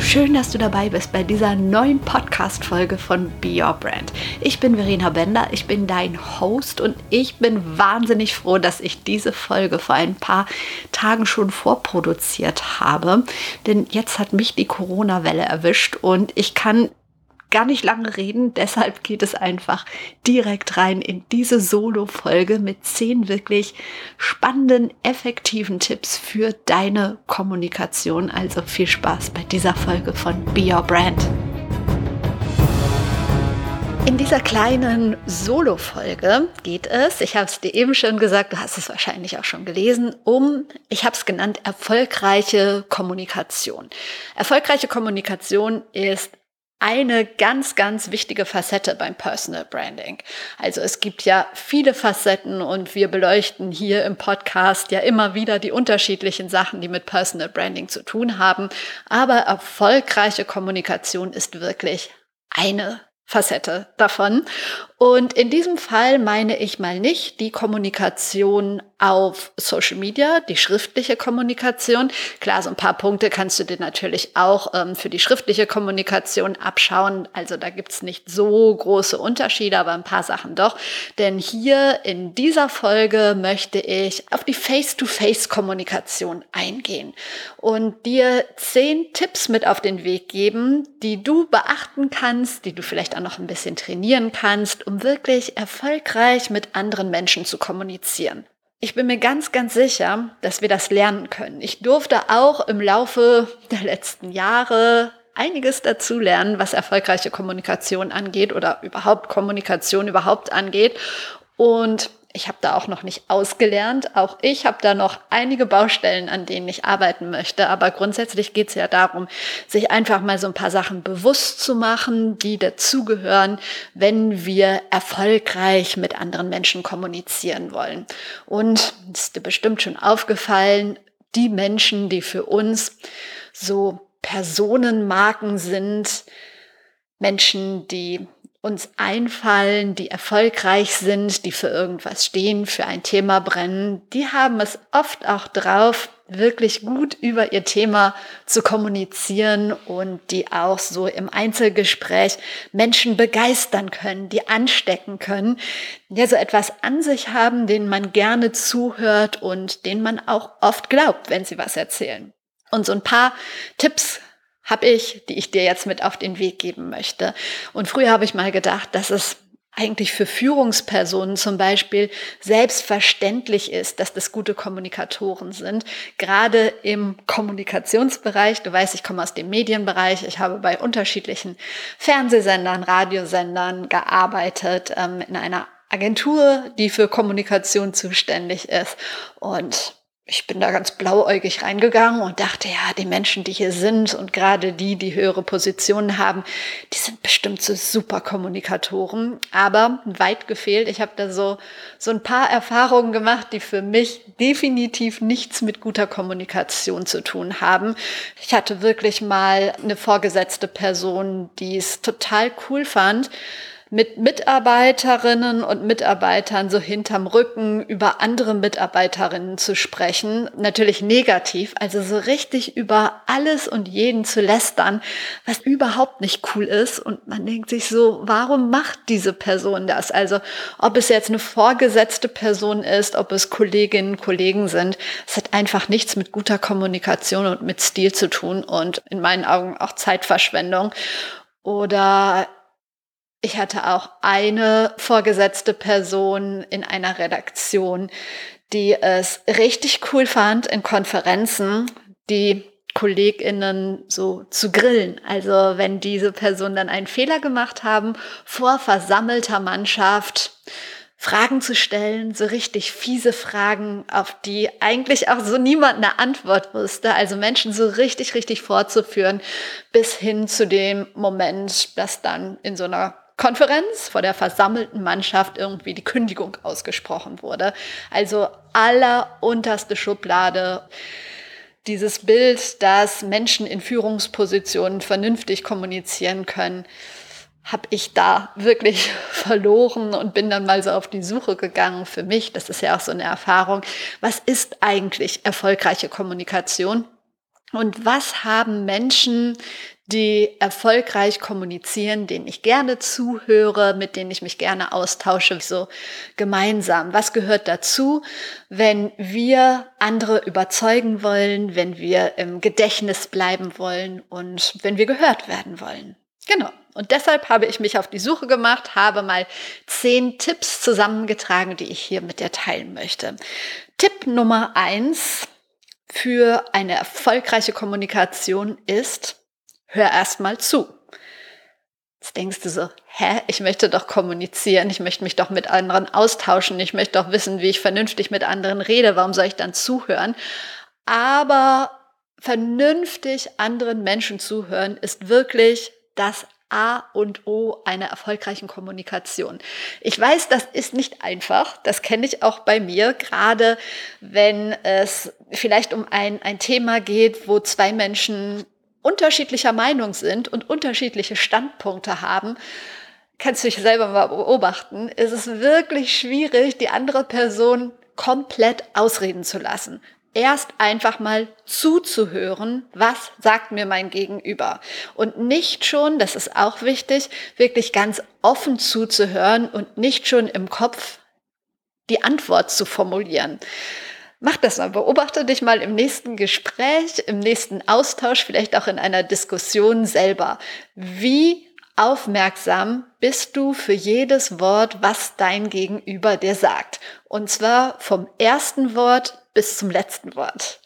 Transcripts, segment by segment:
Schön, dass du dabei bist bei dieser neuen Podcast-Folge von Be Your Brand. Ich bin Verena Bender, ich bin dein Host und ich bin wahnsinnig froh, dass ich diese Folge vor ein paar Tagen schon vorproduziert habe. Denn jetzt hat mich die Corona-Welle erwischt und ich kann gar nicht lange reden. Deshalb geht es einfach direkt rein in diese Solo-Folge mit zehn wirklich spannenden, effektiven Tipps für deine Kommunikation. Also viel Spaß bei dieser Folge von Be Your Brand. In dieser kleinen Solo-Folge geht es, ich habe es dir eben schon gesagt, du hast es wahrscheinlich auch schon gelesen, um, ich habe es genannt, erfolgreiche Kommunikation. Erfolgreiche Kommunikation ist eine ganz, ganz wichtige Facette beim Personal Branding. Also es gibt ja viele Facetten und wir beleuchten hier im Podcast ja immer wieder die unterschiedlichen Sachen, die mit Personal Branding zu tun haben. Aber erfolgreiche Kommunikation ist wirklich eine Facette davon. Und in diesem Fall meine ich mal nicht die Kommunikation auf Social Media, die schriftliche Kommunikation. Klar, so ein paar Punkte kannst du dir natürlich auch ähm, für die schriftliche Kommunikation abschauen. Also da gibt's nicht so große Unterschiede, aber ein paar Sachen doch. Denn hier in dieser Folge möchte ich auf die Face-to-Face-Kommunikation eingehen und dir zehn Tipps mit auf den Weg geben, die du beachten kannst, die du vielleicht auch noch ein bisschen trainieren kannst, um wirklich erfolgreich mit anderen Menschen zu kommunizieren. Ich bin mir ganz, ganz sicher, dass wir das lernen können. Ich durfte auch im Laufe der letzten Jahre einiges dazu lernen, was erfolgreiche Kommunikation angeht oder überhaupt Kommunikation überhaupt angeht. Und ich habe da auch noch nicht ausgelernt. Auch ich habe da noch einige Baustellen, an denen ich arbeiten möchte. Aber grundsätzlich geht es ja darum, sich einfach mal so ein paar Sachen bewusst zu machen, die dazugehören, wenn wir erfolgreich mit anderen Menschen kommunizieren wollen. Und es ist dir bestimmt schon aufgefallen, die Menschen, die für uns so Personenmarken sind, Menschen, die uns einfallen, die erfolgreich sind, die für irgendwas stehen, für ein Thema brennen, die haben es oft auch drauf, wirklich gut über ihr Thema zu kommunizieren und die auch so im Einzelgespräch Menschen begeistern können, die anstecken können, die so etwas an sich haben, denen man gerne zuhört und denen man auch oft glaubt, wenn sie was erzählen. Und so ein paar Tipps habe ich, die ich dir jetzt mit auf den Weg geben möchte. Und früher habe ich mal gedacht, dass es eigentlich für Führungspersonen zum Beispiel selbstverständlich ist, dass das gute Kommunikatoren sind. Gerade im Kommunikationsbereich. Du weißt, ich komme aus dem Medienbereich. Ich habe bei unterschiedlichen Fernsehsendern, Radiosendern gearbeitet, ähm, in einer Agentur, die für Kommunikation zuständig ist. Und ich bin da ganz blauäugig reingegangen und dachte, ja, die Menschen, die hier sind und gerade die, die höhere Positionen haben, die sind bestimmt so super Kommunikatoren. Aber weit gefehlt. Ich habe da so, so ein paar Erfahrungen gemacht, die für mich definitiv nichts mit guter Kommunikation zu tun haben. Ich hatte wirklich mal eine vorgesetzte Person, die es total cool fand, mit Mitarbeiterinnen und Mitarbeitern so hinterm Rücken über andere Mitarbeiterinnen zu sprechen. Natürlich negativ, also so richtig über alles und jeden zu lästern, was überhaupt nicht cool ist. Und man denkt sich so, warum macht diese Person das? Also ob es jetzt eine vorgesetzte Person ist, ob es Kolleginnen, Kollegen sind, es hat einfach nichts mit guter Kommunikation und mit Stil zu tun und in meinen Augen auch Zeitverschwendung. Oder ich hatte auch eine vorgesetzte Person in einer Redaktion, die es richtig cool fand, in Konferenzen die KollegInnen so zu grillen. Also wenn diese Personen dann einen Fehler gemacht haben, vor versammelter Mannschaft Fragen zu stellen, so richtig fiese Fragen, auf die eigentlich auch so niemand eine Antwort wusste. Also Menschen so richtig, richtig vorzuführen, bis hin zu dem Moment, dass dann in so einer Konferenz vor der versammelten Mannschaft irgendwie die Kündigung ausgesprochen wurde. Also allerunterste Schublade. dieses Bild, dass Menschen in Führungspositionen vernünftig kommunizieren können, habe ich da wirklich verloren und bin dann mal so auf die Suche gegangen für mich. Das ist ja auch so eine Erfahrung. Was ist eigentlich erfolgreiche Kommunikation? Und was haben Menschen, die erfolgreich kommunizieren, denen ich gerne zuhöre, mit denen ich mich gerne austausche, so gemeinsam. Was gehört dazu, wenn wir andere überzeugen wollen, wenn wir im Gedächtnis bleiben wollen und wenn wir gehört werden wollen? Genau. Und deshalb habe ich mich auf die Suche gemacht, habe mal zehn Tipps zusammengetragen, die ich hier mit dir teilen möchte. Tipp Nummer eins für eine erfolgreiche Kommunikation ist, hör erst mal zu. Jetzt denkst du so, hä, ich möchte doch kommunizieren, ich möchte mich doch mit anderen austauschen, ich möchte doch wissen, wie ich vernünftig mit anderen rede, warum soll ich dann zuhören? Aber vernünftig anderen Menschen zuhören ist wirklich das A und O einer erfolgreichen Kommunikation. Ich weiß, das ist nicht einfach. Das kenne ich auch bei mir, gerade wenn es vielleicht um ein, ein Thema geht, wo zwei Menschen unterschiedlicher Meinung sind und unterschiedliche Standpunkte haben. Kannst du dich selber mal beobachten. ist Es wirklich schwierig, die andere Person komplett ausreden zu lassen erst einfach mal zuzuhören, was sagt mir mein Gegenüber. Und nicht schon, das ist auch wichtig, wirklich ganz offen zuzuhören und nicht schon im Kopf die Antwort zu formulieren. Mach das mal, beobachte dich mal im nächsten Gespräch, im nächsten Austausch, vielleicht auch in einer Diskussion selber. Wie aufmerksam bist du für jedes Wort, was dein Gegenüber dir sagt. Und zwar vom ersten Wort bis zum letzten Wort.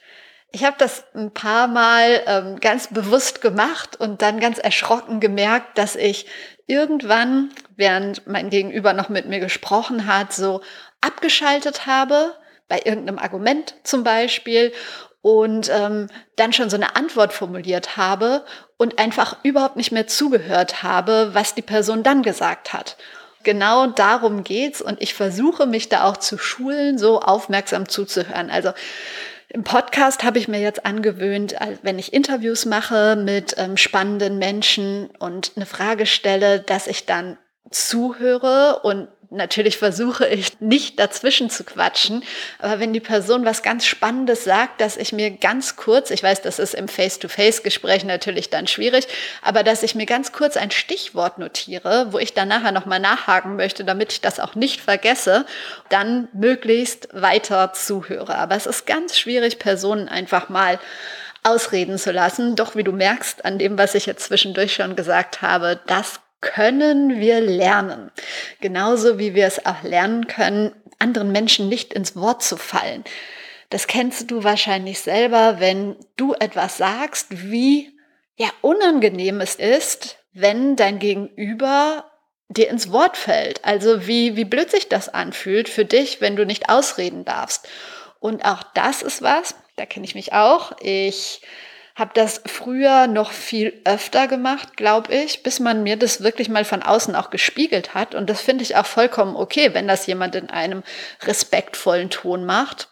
Ich habe das ein paar Mal ähm, ganz bewusst gemacht und dann ganz erschrocken gemerkt, dass ich irgendwann, während mein Gegenüber noch mit mir gesprochen hat, so abgeschaltet habe, bei irgendeinem Argument zum Beispiel, und ähm, dann schon so eine Antwort formuliert habe und einfach überhaupt nicht mehr zugehört habe, was die Person dann gesagt hat genau darum geht's und ich versuche mich da auch zu schulen, so aufmerksam zuzuhören. Also im Podcast habe ich mir jetzt angewöhnt, wenn ich Interviews mache mit ähm, spannenden Menschen und eine Frage stelle, dass ich dann zuhöre und natürlich versuche ich nicht dazwischen zu quatschen, aber wenn die Person was ganz Spannendes sagt, dass ich mir ganz kurz, ich weiß, das ist im Face-to-Face-Gespräch natürlich dann schwierig, aber dass ich mir ganz kurz ein Stichwort notiere, wo ich dann nachher nochmal nachhaken möchte, damit ich das auch nicht vergesse, dann möglichst weiter zuhöre. Aber es ist ganz schwierig, Personen einfach mal ausreden zu lassen. Doch wie du merkst an dem, was ich jetzt zwischendurch schon gesagt habe, das können wir lernen. Genauso wie wir es auch lernen können, anderen Menschen nicht ins Wort zu fallen. Das kennst du wahrscheinlich selber, wenn du etwas sagst, wie ja unangenehm es ist, wenn dein Gegenüber dir ins Wort fällt. Also wie, wie blöd sich das anfühlt für dich, wenn du nicht ausreden darfst. Und auch das ist was, da kenne ich mich auch. Ich habe das früher noch viel öfter gemacht, glaube ich, bis man mir das wirklich mal von außen auch gespiegelt hat. Und das finde ich auch vollkommen okay, wenn das jemand in einem respektvollen Ton macht.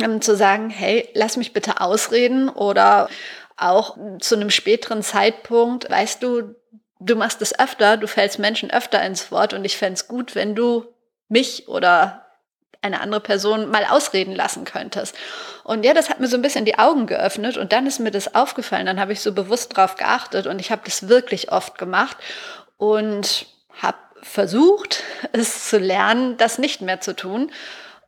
Um zu sagen, hey, lass mich bitte ausreden oder auch zu einem späteren Zeitpunkt, weißt du, du machst es öfter, du fällst Menschen öfter ins Wort und ich fände es gut, wenn du mich oder eine andere Person mal ausreden lassen könntest. Und ja, das hat mir so ein bisschen die Augen geöffnet und dann ist mir das aufgefallen. Dann habe ich so bewusst drauf geachtet und ich habe das wirklich oft gemacht und habe versucht, es zu lernen, das nicht mehr zu tun.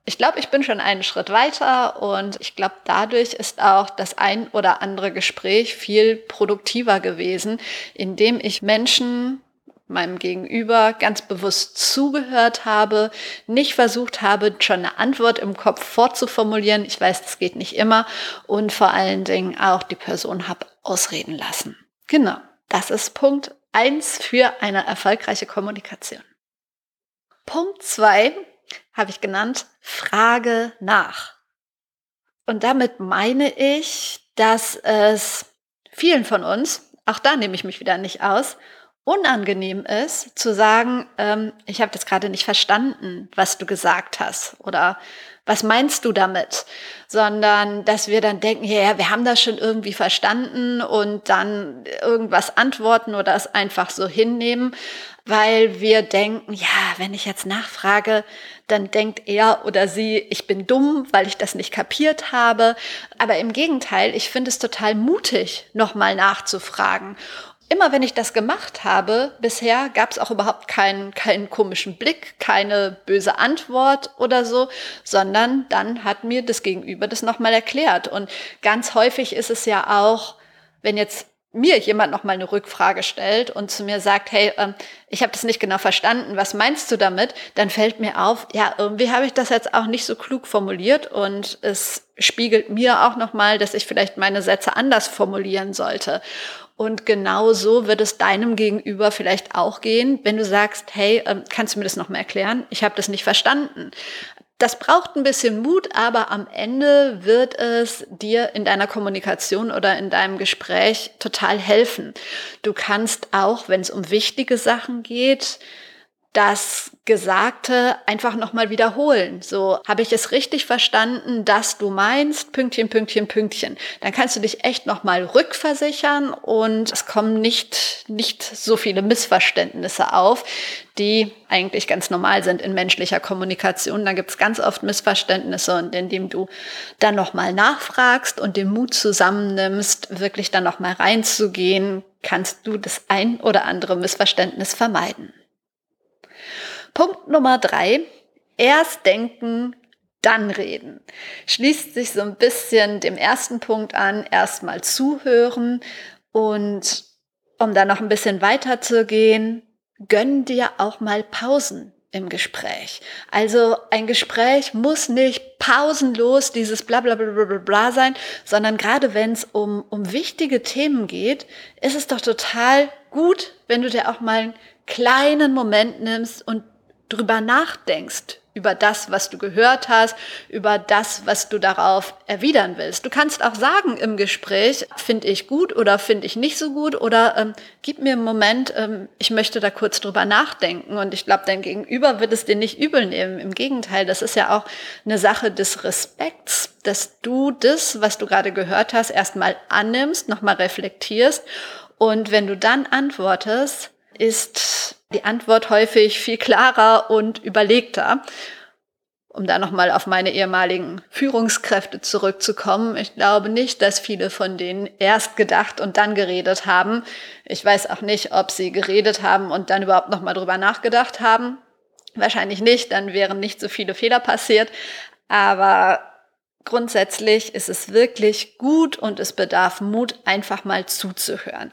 Ich glaube, ich bin schon einen Schritt weiter und ich glaube, dadurch ist auch das ein oder andere Gespräch viel produktiver gewesen, indem ich Menschen meinem Gegenüber ganz bewusst zugehört habe, nicht versucht habe, schon eine Antwort im Kopf vorzuformulieren. Ich weiß, das geht nicht immer. Und vor allen Dingen auch die Person habe ausreden lassen. Genau, das ist Punkt eins für eine erfolgreiche Kommunikation. Punkt zwei habe ich genannt, Frage nach. Und damit meine ich, dass es vielen von uns, auch da nehme ich mich wieder nicht aus, unangenehm ist, zu sagen, ähm, ich habe das gerade nicht verstanden, was du gesagt hast oder was meinst du damit? Sondern, dass wir dann denken, ja, ja, wir haben das schon irgendwie verstanden und dann irgendwas antworten oder es einfach so hinnehmen, weil wir denken, ja, wenn ich jetzt nachfrage, dann denkt er oder sie, ich bin dumm, weil ich das nicht kapiert habe. Aber im Gegenteil, ich finde es total mutig, nochmal nachzufragen immer wenn ich das gemacht habe, bisher gab es auch überhaupt keinen, keinen komischen Blick, keine böse Antwort oder so, sondern dann hat mir das Gegenüber das nochmal erklärt. Und ganz häufig ist es ja auch, wenn jetzt mir jemand nochmal eine Rückfrage stellt und zu mir sagt, hey, ähm, ich habe das nicht genau verstanden, was meinst du damit? Dann fällt mir auf, ja, irgendwie habe ich das jetzt auch nicht so klug formuliert und es spiegelt mir auch nochmal, dass ich vielleicht meine Sätze anders formulieren sollte. Und genau so wird es deinem Gegenüber vielleicht auch gehen, wenn du sagst, hey, ähm, kannst du mir das nochmal erklären? Ich habe das nicht verstanden. Das braucht ein bisschen Mut, aber am Ende wird es dir in deiner Kommunikation oder in deinem Gespräch total helfen. Du kannst auch, wenn es um wichtige Sachen geht, das Gesagte einfach nochmal wiederholen. So, habe ich es richtig verstanden, dass du meinst, Pünktchen, Pünktchen, Pünktchen. Dann kannst du dich echt nochmal rückversichern und es kommen nicht, nicht so viele Missverständnisse auf, die eigentlich ganz normal sind in menschlicher Kommunikation. Da gibt es ganz oft Missverständnisse und indem du dann nochmal nachfragst und den Mut zusammennimmst, wirklich dann nochmal reinzugehen, kannst du das ein oder andere Missverständnis vermeiden. Punkt Nummer drei, erst denken, dann reden. Schließt sich so ein bisschen dem ersten Punkt an, erstmal zuhören und um da noch ein bisschen weiter zu gehen, gönn dir auch mal Pausen im Gespräch. Also ein Gespräch muss nicht pausenlos dieses bla bla bla bla bla sein, sondern gerade wenn es um, um wichtige Themen geht, ist es doch total gut, wenn du dir auch mal einen kleinen Moment nimmst und drüber nachdenkst, über das, was du gehört hast, über das, was du darauf erwidern willst. Du kannst auch sagen im Gespräch, finde ich gut oder finde ich nicht so gut oder ähm, gib mir einen Moment, ähm, ich möchte da kurz drüber nachdenken. Und ich glaube, dein Gegenüber wird es dir nicht übel nehmen. Im Gegenteil, das ist ja auch eine Sache des Respekts, dass du das, was du gerade gehört hast, erstmal annimmst, nochmal reflektierst. Und wenn du dann antwortest, ist die Antwort häufig viel klarer und überlegter. Um da nochmal auf meine ehemaligen Führungskräfte zurückzukommen. Ich glaube nicht, dass viele von denen erst gedacht und dann geredet haben. Ich weiß auch nicht, ob sie geredet haben und dann überhaupt nochmal drüber nachgedacht haben. Wahrscheinlich nicht, dann wären nicht so viele Fehler passiert. Aber grundsätzlich ist es wirklich gut und es bedarf Mut, einfach mal zuzuhören.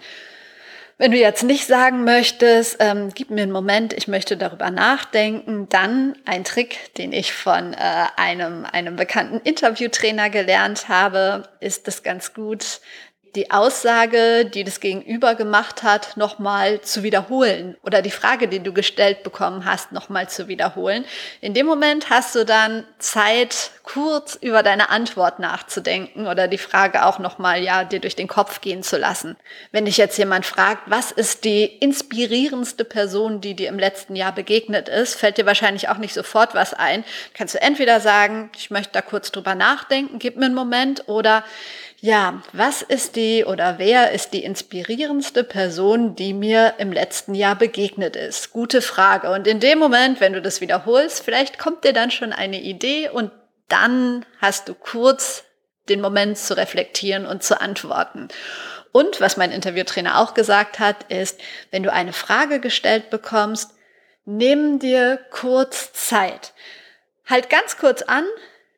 Wenn du jetzt nicht sagen möchtest, ähm, gib mir einen Moment, ich möchte darüber nachdenken, dann ein Trick, den ich von äh, einem, einem bekannten Interviewtrainer gelernt habe, ist es ganz gut, die Aussage, die das Gegenüber gemacht hat, nochmal zu wiederholen oder die Frage, die du gestellt bekommen hast, nochmal zu wiederholen. In dem Moment hast du dann Zeit, kurz über deine Antwort nachzudenken oder die Frage auch nochmal, ja, dir durch den Kopf gehen zu lassen. Wenn dich jetzt jemand fragt, was ist die inspirierendste Person, die dir im letzten Jahr begegnet ist, fällt dir wahrscheinlich auch nicht sofort was ein. Kannst du entweder sagen, ich möchte da kurz drüber nachdenken, gib mir einen Moment oder ja, was ist die oder wer ist die inspirierendste Person, die mir im letzten Jahr begegnet ist? Gute Frage. Und in dem Moment, wenn du das wiederholst, vielleicht kommt dir dann schon eine Idee und dann hast du kurz den Moment zu reflektieren und zu antworten. Und was mein Interviewtrainer auch gesagt hat, ist, wenn du eine Frage gestellt bekommst, nimm dir kurz Zeit. Halt ganz kurz an,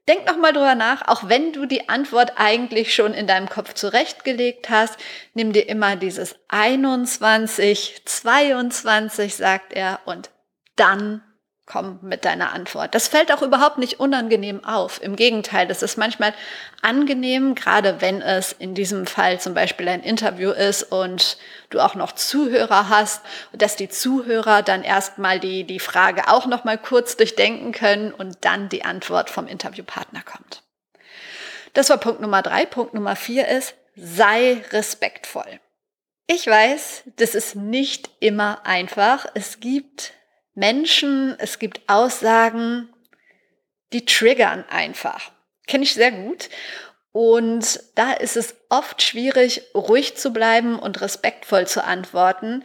Denk noch mal drüber nach, auch wenn du die Antwort eigentlich schon in deinem Kopf zurechtgelegt hast, nimm dir immer dieses 21, 22, sagt er, und dann komm mit deiner Antwort. Das fällt auch überhaupt nicht unangenehm auf. Im Gegenteil, das ist manchmal angenehm, gerade wenn es in diesem Fall zum Beispiel ein Interview ist und du auch noch Zuhörer hast, dass die Zuhörer dann erstmal die, die Frage auch noch mal kurz durchdenken können und dann die Antwort vom Interviewpartner kommt. Das war Punkt Nummer drei. Punkt Nummer vier ist, sei respektvoll. Ich weiß, das ist nicht immer einfach. Es gibt Menschen, es gibt Aussagen, die triggern einfach. Kenne ich sehr gut. Und da ist es oft schwierig, ruhig zu bleiben und respektvoll zu antworten.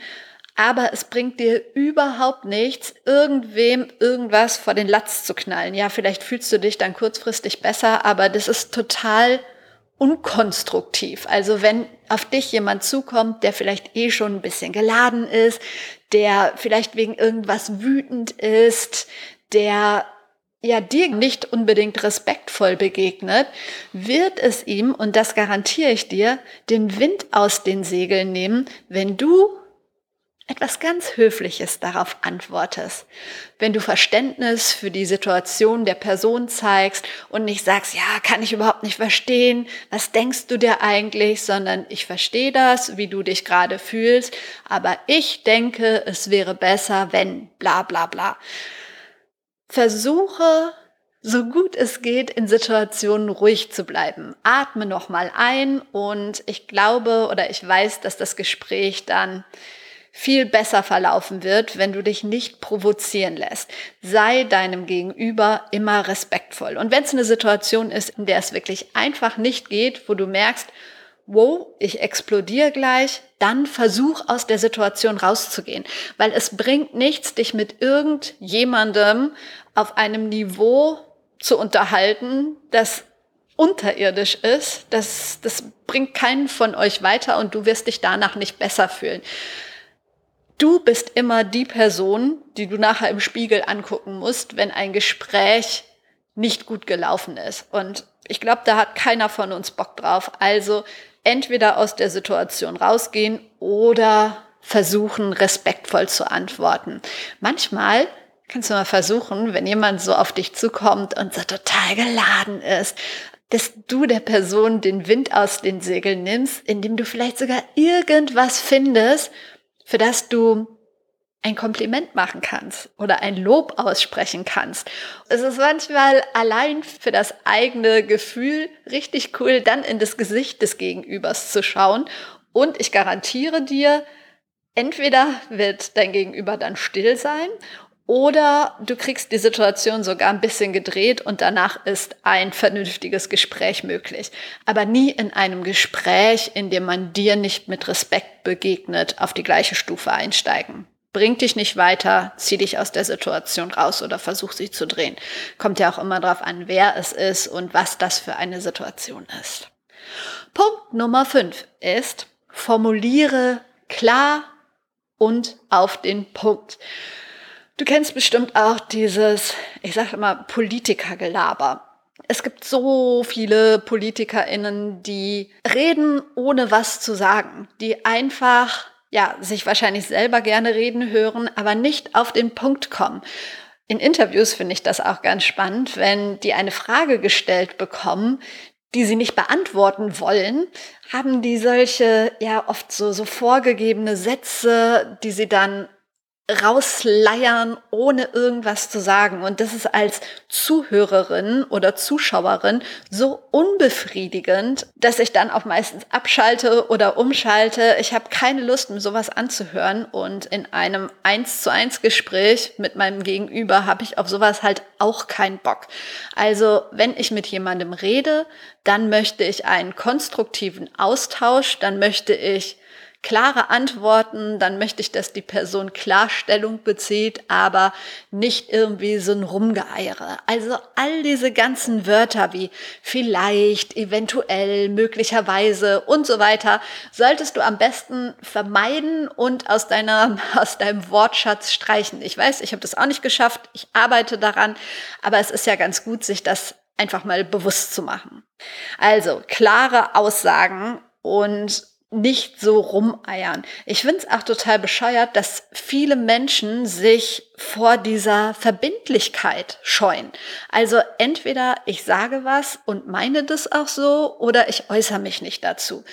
Aber es bringt dir überhaupt nichts, irgendwem irgendwas vor den Latz zu knallen. Ja, vielleicht fühlst du dich dann kurzfristig besser, aber das ist total unkonstruktiv. Also wenn auf dich jemand zukommt, der vielleicht eh schon ein bisschen geladen ist, der vielleicht wegen irgendwas wütend ist, der ja dir nicht unbedingt respektvoll begegnet, wird es ihm, und das garantiere ich dir, den Wind aus den Segeln nehmen, wenn du etwas ganz Höfliches darauf antwortest. Wenn du Verständnis für die Situation der Person zeigst und nicht sagst, ja, kann ich überhaupt nicht verstehen, was denkst du dir eigentlich, sondern ich verstehe das, wie du dich gerade fühlst, aber ich denke, es wäre besser, wenn bla bla bla. Versuche so gut es geht, in Situationen ruhig zu bleiben. Atme nochmal ein und ich glaube oder ich weiß, dass das Gespräch dann viel besser verlaufen wird, wenn du dich nicht provozieren lässt. Sei deinem Gegenüber immer respektvoll. Und wenn es eine Situation ist, in der es wirklich einfach nicht geht, wo du merkst, wow, ich explodiere gleich, dann versuch aus der Situation rauszugehen, weil es bringt nichts, dich mit irgendjemandem auf einem Niveau zu unterhalten, das unterirdisch ist. Das, das bringt keinen von euch weiter und du wirst dich danach nicht besser fühlen du bist immer die Person, die du nachher im Spiegel angucken musst, wenn ein Gespräch nicht gut gelaufen ist. Und ich glaube, da hat keiner von uns Bock drauf. Also entweder aus der Situation rausgehen oder versuchen, respektvoll zu antworten. Manchmal kannst du mal versuchen, wenn jemand so auf dich zukommt und so total geladen ist, dass du der Person den Wind aus den Segeln nimmst, indem du vielleicht sogar irgendwas findest, für das du ein Kompliment machen kannst oder ein Lob aussprechen kannst. Es ist manchmal allein für das eigene Gefühl richtig cool, dann in das Gesicht des Gegenübers zu schauen. Und ich garantiere dir, entweder wird dein Gegenüber dann still sein oder du kriegst die Situation sogar ein bisschen gedreht und danach ist ein vernünftiges Gespräch möglich. Aber nie in einem Gespräch, in dem man dir nicht mit Respekt begegnet, auf die gleiche Stufe einsteigen. Bringt dich nicht weiter, zieh dich aus der Situation raus oder versuch sie zu drehen. Kommt ja auch immer darauf an, wer es ist und was das für eine Situation ist. Punkt Nummer fünf ist, formuliere klar und auf den Punkt. Du kennst bestimmt auch dieses, ich sage immer, Politikergelaber. Es gibt so viele PolitikerInnen, die reden, ohne was zu sagen, die einfach, ja, sich wahrscheinlich selber gerne reden hören, aber nicht auf den Punkt kommen. In Interviews finde ich das auch ganz spannend, wenn die eine Frage gestellt bekommen, die sie nicht beantworten wollen, haben die solche, ja, oft so, so vorgegebene Sätze, die sie dann rausleiern, ohne irgendwas zu sagen. Und das ist als Zuhörerin oder Zuschauerin so unbefriedigend, dass ich dann auch meistens abschalte oder umschalte. Ich habe keine Lust, mir sowas anzuhören. Und in einem eins zu eins Gespräch mit meinem Gegenüber habe ich auf sowas halt auch keinen Bock. Also wenn ich mit jemandem rede, dann möchte ich einen konstruktiven Austausch, dann möchte ich klare Antworten, dann möchte ich, dass die Person Klarstellung bezieht, aber nicht irgendwie so ein Rumgeeiere. Also all diese ganzen Wörter wie vielleicht, eventuell, möglicherweise und so weiter, solltest du am besten vermeiden und aus deiner, aus deinem Wortschatz streichen. Ich weiß, ich habe das auch nicht geschafft, ich arbeite daran, aber es ist ja ganz gut, sich das einfach mal bewusst zu machen. Also klare Aussagen und nicht so rumeiern. Ich finde es auch total bescheuert, dass viele Menschen sich vor dieser Verbindlichkeit scheuen. Also entweder ich sage was und meine das auch so oder ich äußere mich nicht dazu.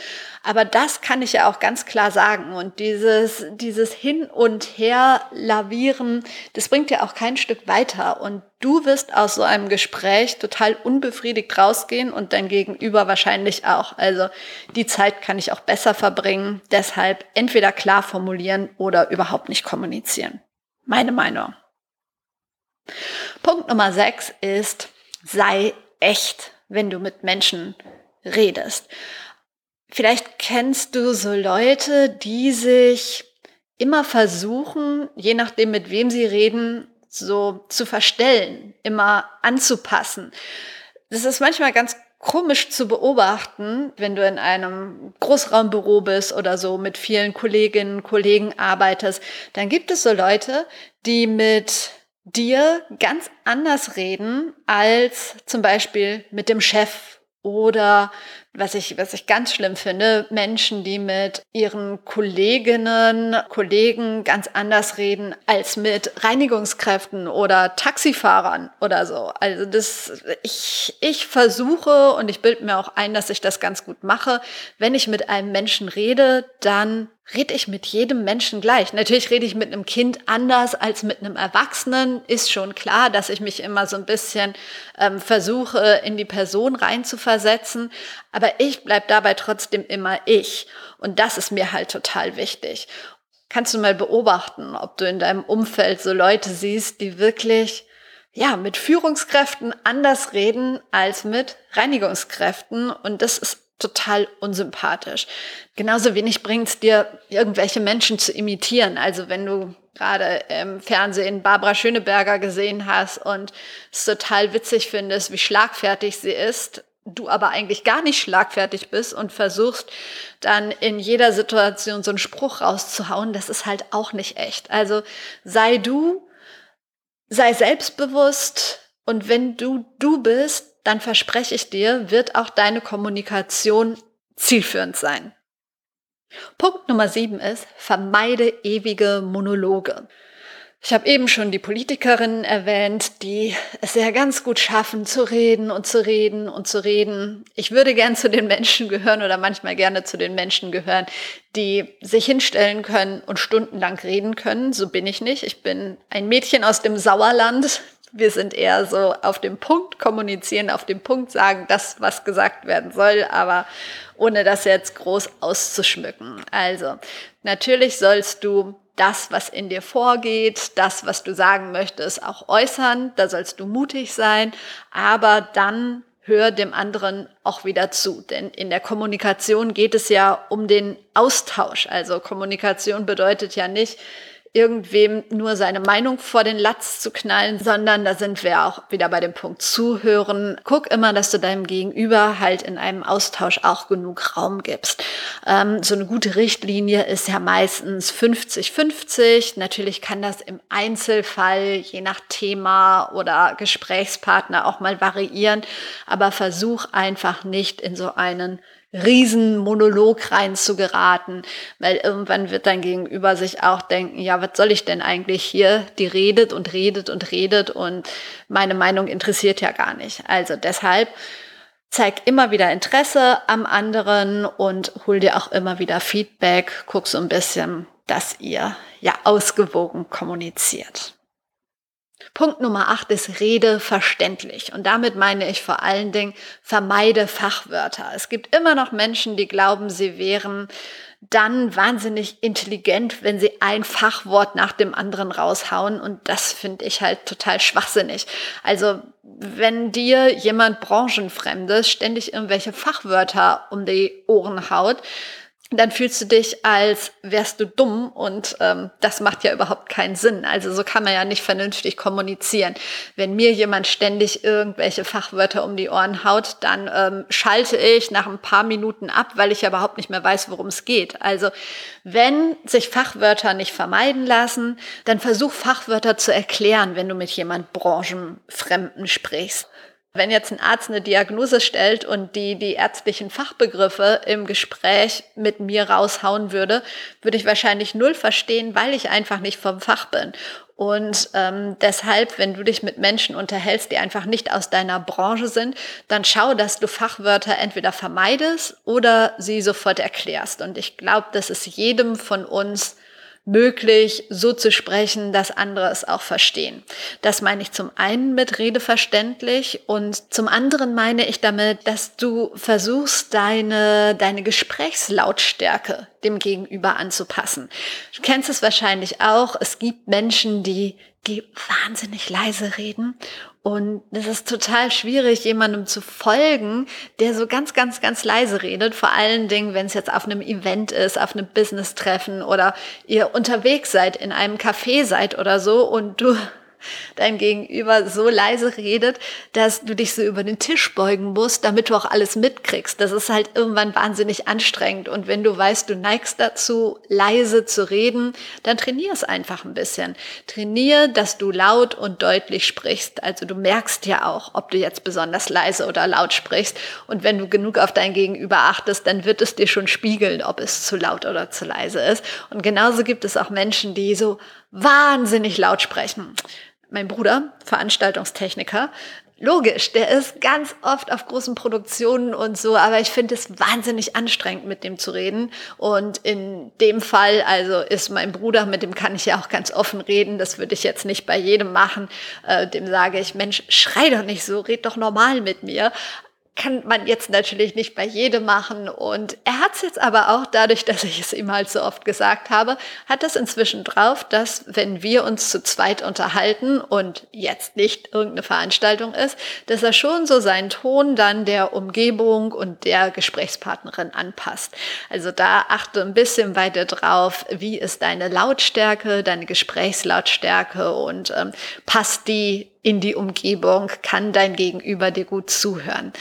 Aber das kann ich ja auch ganz klar sagen. Und dieses, dieses Hin und Her lavieren, das bringt ja auch kein Stück weiter. Und du wirst aus so einem Gespräch total unbefriedigt rausgehen und dein Gegenüber wahrscheinlich auch. Also die Zeit kann ich auch besser verbringen. Deshalb entweder klar formulieren oder überhaupt nicht kommunizieren. Meine Meinung. Punkt Nummer sechs ist, sei echt, wenn du mit Menschen redest. Vielleicht kennst du so Leute, die sich immer versuchen, je nachdem mit wem sie reden, so zu verstellen, immer anzupassen. Das ist manchmal ganz komisch zu beobachten, wenn du in einem Großraumbüro bist oder so mit vielen Kolleginnen Kollegen arbeitest, dann gibt es so Leute, die mit dir ganz anders reden als zum Beispiel mit dem Chef oder was ich, was ich ganz schlimm finde, Menschen, die mit ihren Kolleginnen, Kollegen ganz anders reden als mit Reinigungskräften oder Taxifahrern oder so. Also das, ich, ich versuche und ich bilde mir auch ein, dass ich das ganz gut mache. Wenn ich mit einem Menschen rede, dann rede ich mit jedem Menschen gleich. Natürlich rede ich mit einem Kind anders als mit einem Erwachsenen. Ist schon klar, dass ich mich immer so ein bisschen ähm, versuche, in die Person reinzuversetzen. Aber ich bleib dabei trotzdem immer ich. Und das ist mir halt total wichtig. Kannst du mal beobachten, ob du in deinem Umfeld so Leute siehst, die wirklich ja, mit Führungskräften anders reden als mit Reinigungskräften. Und das ist total unsympathisch. Genauso wenig bringt es dir, irgendwelche Menschen zu imitieren. Also wenn du gerade im Fernsehen Barbara Schöneberger gesehen hast und es total witzig findest, wie schlagfertig sie ist, du aber eigentlich gar nicht schlagfertig bist und versuchst dann in jeder Situation so einen Spruch rauszuhauen, das ist halt auch nicht echt. Also sei du, sei selbstbewusst und wenn du du bist, dann verspreche ich dir, wird auch deine Kommunikation zielführend sein. Punkt Nummer sieben ist, vermeide ewige Monologe. Ich habe eben schon die Politikerinnen erwähnt, die es ja ganz gut schaffen, zu reden und zu reden und zu reden. Ich würde gern zu den Menschen gehören oder manchmal gerne zu den Menschen gehören, die sich hinstellen können und stundenlang reden können. So bin ich nicht. Ich bin ein Mädchen aus dem Sauerland. Wir sind eher so auf dem Punkt kommunizieren, auf dem Punkt sagen, das, was gesagt werden soll, aber ohne das jetzt groß auszuschmücken. Also, natürlich sollst du das, was in dir vorgeht, das, was du sagen möchtest, auch äußern. Da sollst du mutig sein, aber dann hör dem anderen auch wieder zu. Denn in der Kommunikation geht es ja um den Austausch. Also Kommunikation bedeutet ja nicht, irgendwem nur seine Meinung vor den Latz zu knallen, sondern da sind wir auch wieder bei dem Punkt zuhören. Guck immer, dass du deinem Gegenüber halt in einem Austausch auch genug Raum gibst. Ähm, so eine gute Richtlinie ist ja meistens 50-50. Natürlich kann das im Einzelfall je nach Thema oder Gesprächspartner auch mal variieren, aber versuch einfach nicht in so einen Riesenmonolog rein zu geraten, weil irgendwann wird dein Gegenüber sich auch denken, ja, was soll ich denn eigentlich hier? Die redet und redet und redet und meine Meinung interessiert ja gar nicht. Also deshalb zeig immer wieder Interesse am anderen und hol dir auch immer wieder Feedback, guck so ein bisschen, dass ihr ja ausgewogen kommuniziert. Punkt Nummer acht ist Rede verständlich. Und damit meine ich vor allen Dingen, vermeide Fachwörter. Es gibt immer noch Menschen, die glauben, sie wären dann wahnsinnig intelligent, wenn sie ein Fachwort nach dem anderen raushauen. Und das finde ich halt total schwachsinnig. Also wenn dir jemand Branchenfremdes ständig irgendwelche Fachwörter um die Ohren haut, dann fühlst du dich, als wärst du dumm und ähm, das macht ja überhaupt keinen Sinn. Also so kann man ja nicht vernünftig kommunizieren. Wenn mir jemand ständig irgendwelche Fachwörter um die Ohren haut, dann ähm, schalte ich nach ein paar Minuten ab, weil ich ja überhaupt nicht mehr weiß, worum es geht. Also wenn sich Fachwörter nicht vermeiden lassen, dann versuch Fachwörter zu erklären, wenn du mit jemand Branchenfremden sprichst. Wenn jetzt ein Arzt eine Diagnose stellt und die die ärztlichen Fachbegriffe im Gespräch mit mir raushauen würde, würde ich wahrscheinlich null verstehen, weil ich einfach nicht vom Fach bin. Und ähm, deshalb, wenn du dich mit Menschen unterhältst, die einfach nicht aus deiner Branche sind, dann schau, dass du Fachwörter entweder vermeidest oder sie sofort erklärst. Und ich glaube, das ist jedem von uns möglich, so zu sprechen, dass andere es auch verstehen. Das meine ich zum einen mit redeverständlich und zum anderen meine ich damit, dass du versuchst, deine, deine Gesprächslautstärke dem Gegenüber anzupassen. Du kennst es wahrscheinlich auch. Es gibt Menschen, die, die wahnsinnig leise reden und es ist total schwierig, jemandem zu folgen, der so ganz, ganz, ganz leise redet. Vor allen Dingen, wenn es jetzt auf einem Event ist, auf einem Business-Treffen oder ihr unterwegs seid, in einem Café seid oder so und du dein Gegenüber so leise redet, dass du dich so über den Tisch beugen musst, damit du auch alles mitkriegst. Das ist halt irgendwann wahnsinnig anstrengend. Und wenn du weißt, du neigst dazu, leise zu reden, dann trainier es einfach ein bisschen. Trainier, dass du laut und deutlich sprichst. Also du merkst ja auch, ob du jetzt besonders leise oder laut sprichst. Und wenn du genug auf dein Gegenüber achtest, dann wird es dir schon spiegeln, ob es zu laut oder zu leise ist. Und genauso gibt es auch Menschen, die so wahnsinnig laut sprechen mein Bruder, Veranstaltungstechniker. Logisch, der ist ganz oft auf großen Produktionen und so, aber ich finde es wahnsinnig anstrengend, mit dem zu reden. Und in dem Fall, also ist mein Bruder, mit dem kann ich ja auch ganz offen reden. Das würde ich jetzt nicht bei jedem machen. Äh, dem sage ich, Mensch, schrei doch nicht so, red doch normal mit mir kann man jetzt natürlich nicht bei jedem machen. Und er hat es jetzt aber auch, dadurch, dass ich es ihm halt so oft gesagt habe, hat das inzwischen drauf, dass wenn wir uns zu zweit unterhalten und jetzt nicht irgendeine Veranstaltung ist, dass er schon so seinen Ton dann der Umgebung und der Gesprächspartnerin anpasst. Also da achte ein bisschen weiter drauf, wie ist deine Lautstärke, deine Gesprächslautstärke und ähm, passt die in die Umgebung, kann dein Gegenüber dir gut zuhören.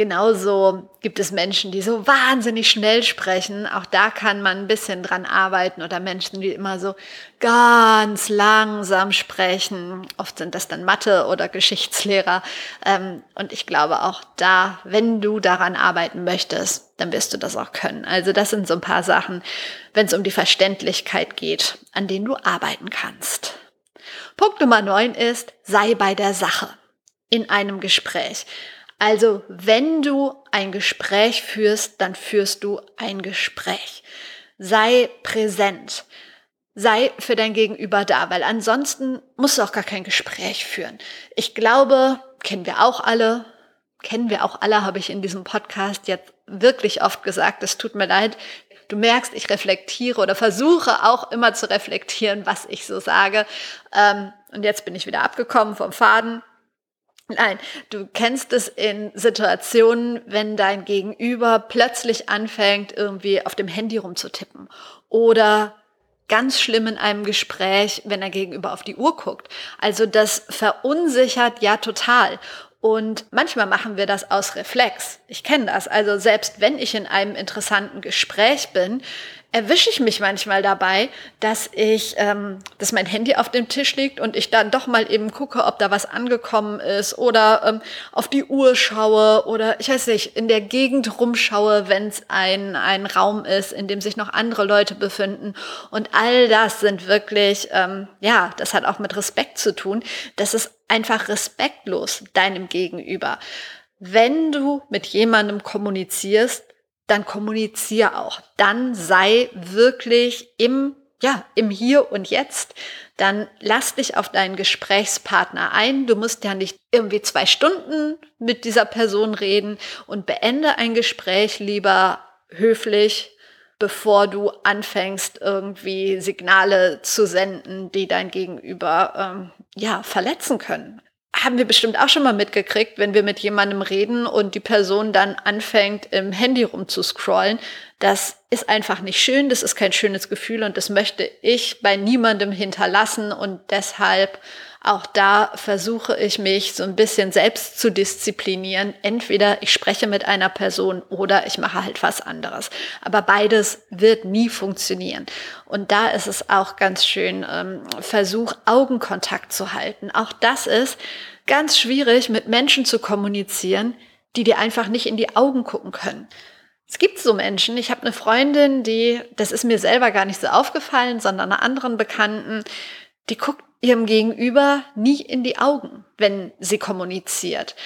Genauso gibt es Menschen, die so wahnsinnig schnell sprechen. Auch da kann man ein bisschen dran arbeiten. Oder Menschen, die immer so ganz langsam sprechen. Oft sind das dann Mathe- oder Geschichtslehrer. Ähm, und ich glaube auch da, wenn du daran arbeiten möchtest, dann wirst du das auch können. Also das sind so ein paar Sachen, wenn es um die Verständlichkeit geht, an denen du arbeiten kannst. Punkt Nummer 9 ist, sei bei der Sache in einem Gespräch. Also wenn du ein Gespräch führst, dann führst du ein Gespräch. Sei präsent. Sei für dein Gegenüber da, weil ansonsten musst du auch gar kein Gespräch führen. Ich glaube, kennen wir auch alle, kennen wir auch alle, habe ich in diesem Podcast jetzt wirklich oft gesagt. Es tut mir leid. Du merkst, ich reflektiere oder versuche auch immer zu reflektieren, was ich so sage. Ähm, und jetzt bin ich wieder abgekommen vom Faden. Nein, du kennst es in Situationen, wenn dein Gegenüber plötzlich anfängt, irgendwie auf dem Handy rumzutippen oder ganz schlimm in einem Gespräch, wenn er gegenüber auf die Uhr guckt. Also das verunsichert ja total. Und manchmal machen wir das aus Reflex. Ich kenne das. Also selbst wenn ich in einem interessanten Gespräch bin, erwische ich mich manchmal dabei, dass ich, ähm, dass mein Handy auf dem Tisch liegt und ich dann doch mal eben gucke, ob da was angekommen ist oder ähm, auf die Uhr schaue oder ich weiß nicht, in der Gegend rumschaue, wenn es ein, ein Raum ist, in dem sich noch andere Leute befinden. Und all das sind wirklich, ähm, ja, das hat auch mit Respekt zu tun. Das ist einfach respektlos deinem Gegenüber. Wenn du mit jemandem kommunizierst, dann kommuniziere auch. Dann sei wirklich im, ja, im Hier und Jetzt. Dann lass dich auf deinen Gesprächspartner ein. Du musst ja nicht irgendwie zwei Stunden mit dieser Person reden und beende ein Gespräch lieber höflich, bevor du anfängst, irgendwie Signale zu senden, die dein Gegenüber ähm, ja verletzen können haben wir bestimmt auch schon mal mitgekriegt, wenn wir mit jemandem reden und die Person dann anfängt, im Handy rumzuscrollen. Das ist einfach nicht schön, das ist kein schönes Gefühl und das möchte ich bei niemandem hinterlassen und deshalb auch da versuche ich mich so ein bisschen selbst zu disziplinieren. Entweder ich spreche mit einer Person oder ich mache halt was anderes. Aber beides wird nie funktionieren. Und da ist es auch ganz schön, ähm, Versuch, Augenkontakt zu halten. Auch das ist ganz schwierig, mit Menschen zu kommunizieren, die dir einfach nicht in die Augen gucken können. Es gibt so Menschen, ich habe eine Freundin, die, das ist mir selber gar nicht so aufgefallen, sondern einer anderen Bekannten, die guckt ihrem Gegenüber nie in die Augen, wenn sie kommuniziert.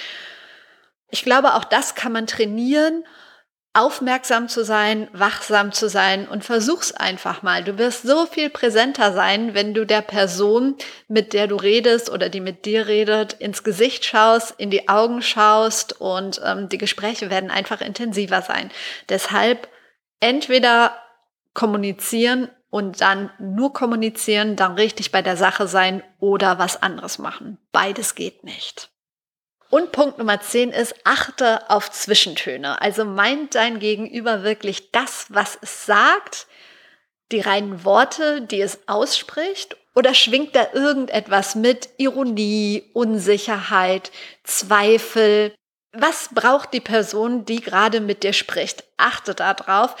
Ich glaube, auch das kann man trainieren aufmerksam zu sein, wachsam zu sein und versuch's einfach mal. Du wirst so viel präsenter sein, wenn du der Person, mit der du redest oder die mit dir redet, ins Gesicht schaust, in die Augen schaust und ähm, die Gespräche werden einfach intensiver sein. Deshalb entweder kommunizieren und dann nur kommunizieren, dann richtig bei der Sache sein oder was anderes machen. Beides geht nicht. Und Punkt Nummer 10 ist, achte auf Zwischentöne. Also meint dein Gegenüber wirklich das, was es sagt, die reinen Worte, die es ausspricht, oder schwingt da irgendetwas mit Ironie, Unsicherheit, Zweifel? Was braucht die Person, die gerade mit dir spricht? Achte darauf.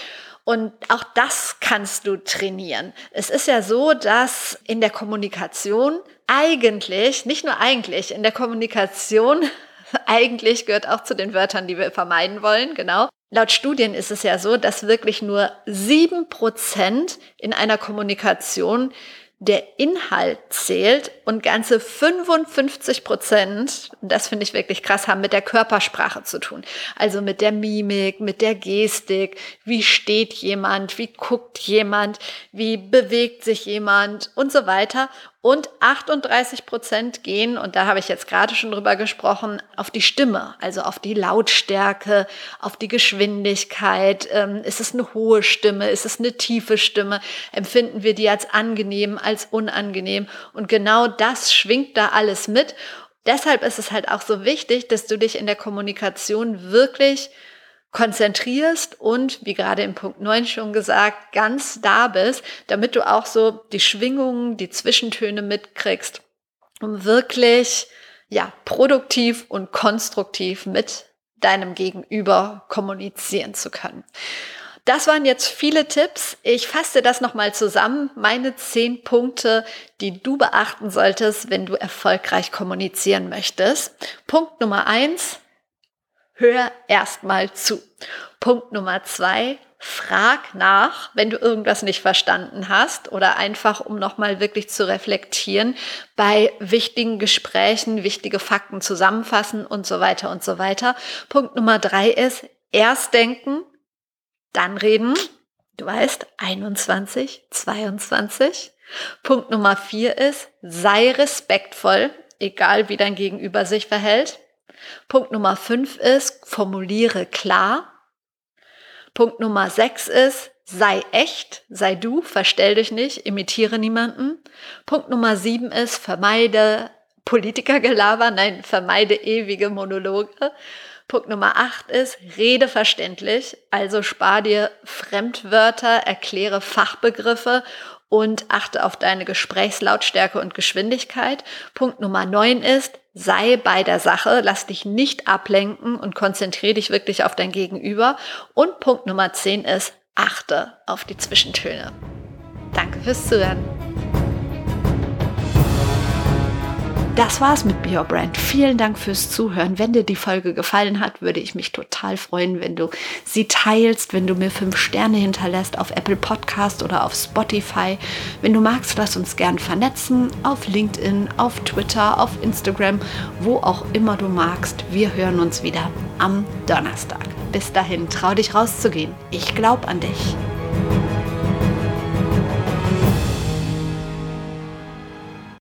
Und auch das kannst du trainieren. Es ist ja so, dass in der Kommunikation eigentlich, nicht nur eigentlich, in der Kommunikation eigentlich gehört auch zu den Wörtern, die wir vermeiden wollen, genau. Laut Studien ist es ja so, dass wirklich nur sieben Prozent in einer Kommunikation der Inhalt zählt und ganze 55 Prozent, das finde ich wirklich krass, haben mit der Körpersprache zu tun. Also mit der Mimik, mit der Gestik, wie steht jemand, wie guckt jemand, wie bewegt sich jemand und so weiter. Und 38 Prozent gehen, und da habe ich jetzt gerade schon drüber gesprochen, auf die Stimme, also auf die Lautstärke, auf die Geschwindigkeit. Ähm, ist es eine hohe Stimme? Ist es eine tiefe Stimme? Empfinden wir die als angenehm, als unangenehm? Und genau das schwingt da alles mit. Deshalb ist es halt auch so wichtig, dass du dich in der Kommunikation wirklich konzentrierst und, wie gerade im Punkt 9 schon gesagt, ganz da bist, damit du auch so die Schwingungen, die Zwischentöne mitkriegst, um wirklich, ja, produktiv und konstruktiv mit deinem Gegenüber kommunizieren zu können. Das waren jetzt viele Tipps. Ich fasse das nochmal zusammen. Meine zehn Punkte, die du beachten solltest, wenn du erfolgreich kommunizieren möchtest. Punkt Nummer eins, hör erstmal zu. Punkt Nummer zwei, frag nach, wenn du irgendwas nicht verstanden hast oder einfach, um nochmal wirklich zu reflektieren, bei wichtigen Gesprächen wichtige Fakten zusammenfassen und so weiter und so weiter. Punkt Nummer drei ist, erst denken, dann reden. Du weißt, 21, 22. Punkt Nummer vier ist, sei respektvoll, egal wie dein Gegenüber sich verhält. Punkt Nummer fünf ist, formuliere klar. Punkt Nummer sechs ist, sei echt, sei du, verstell dich nicht, imitiere niemanden. Punkt Nummer sieben ist, vermeide Politikergelaber, nein, vermeide ewige Monologe. Punkt Nummer acht ist, rede verständlich, also spar dir Fremdwörter, erkläre Fachbegriffe und achte auf deine Gesprächslautstärke und Geschwindigkeit. Punkt Nummer neun ist, sei bei der Sache, lass dich nicht ablenken und konzentriere dich wirklich auf dein Gegenüber. Und Punkt Nummer zehn ist, achte auf die Zwischentöne. Danke fürs Zuhören. Das war's mit Be Your Brand. Vielen Dank fürs Zuhören. Wenn dir die Folge gefallen hat, würde ich mich total freuen, wenn du sie teilst, wenn du mir fünf Sterne hinterlässt auf Apple Podcast oder auf Spotify. Wenn du magst, lass uns gern vernetzen auf LinkedIn, auf Twitter, auf Instagram, wo auch immer du magst. Wir hören uns wieder am Donnerstag. Bis dahin, trau dich rauszugehen. Ich glaube an dich.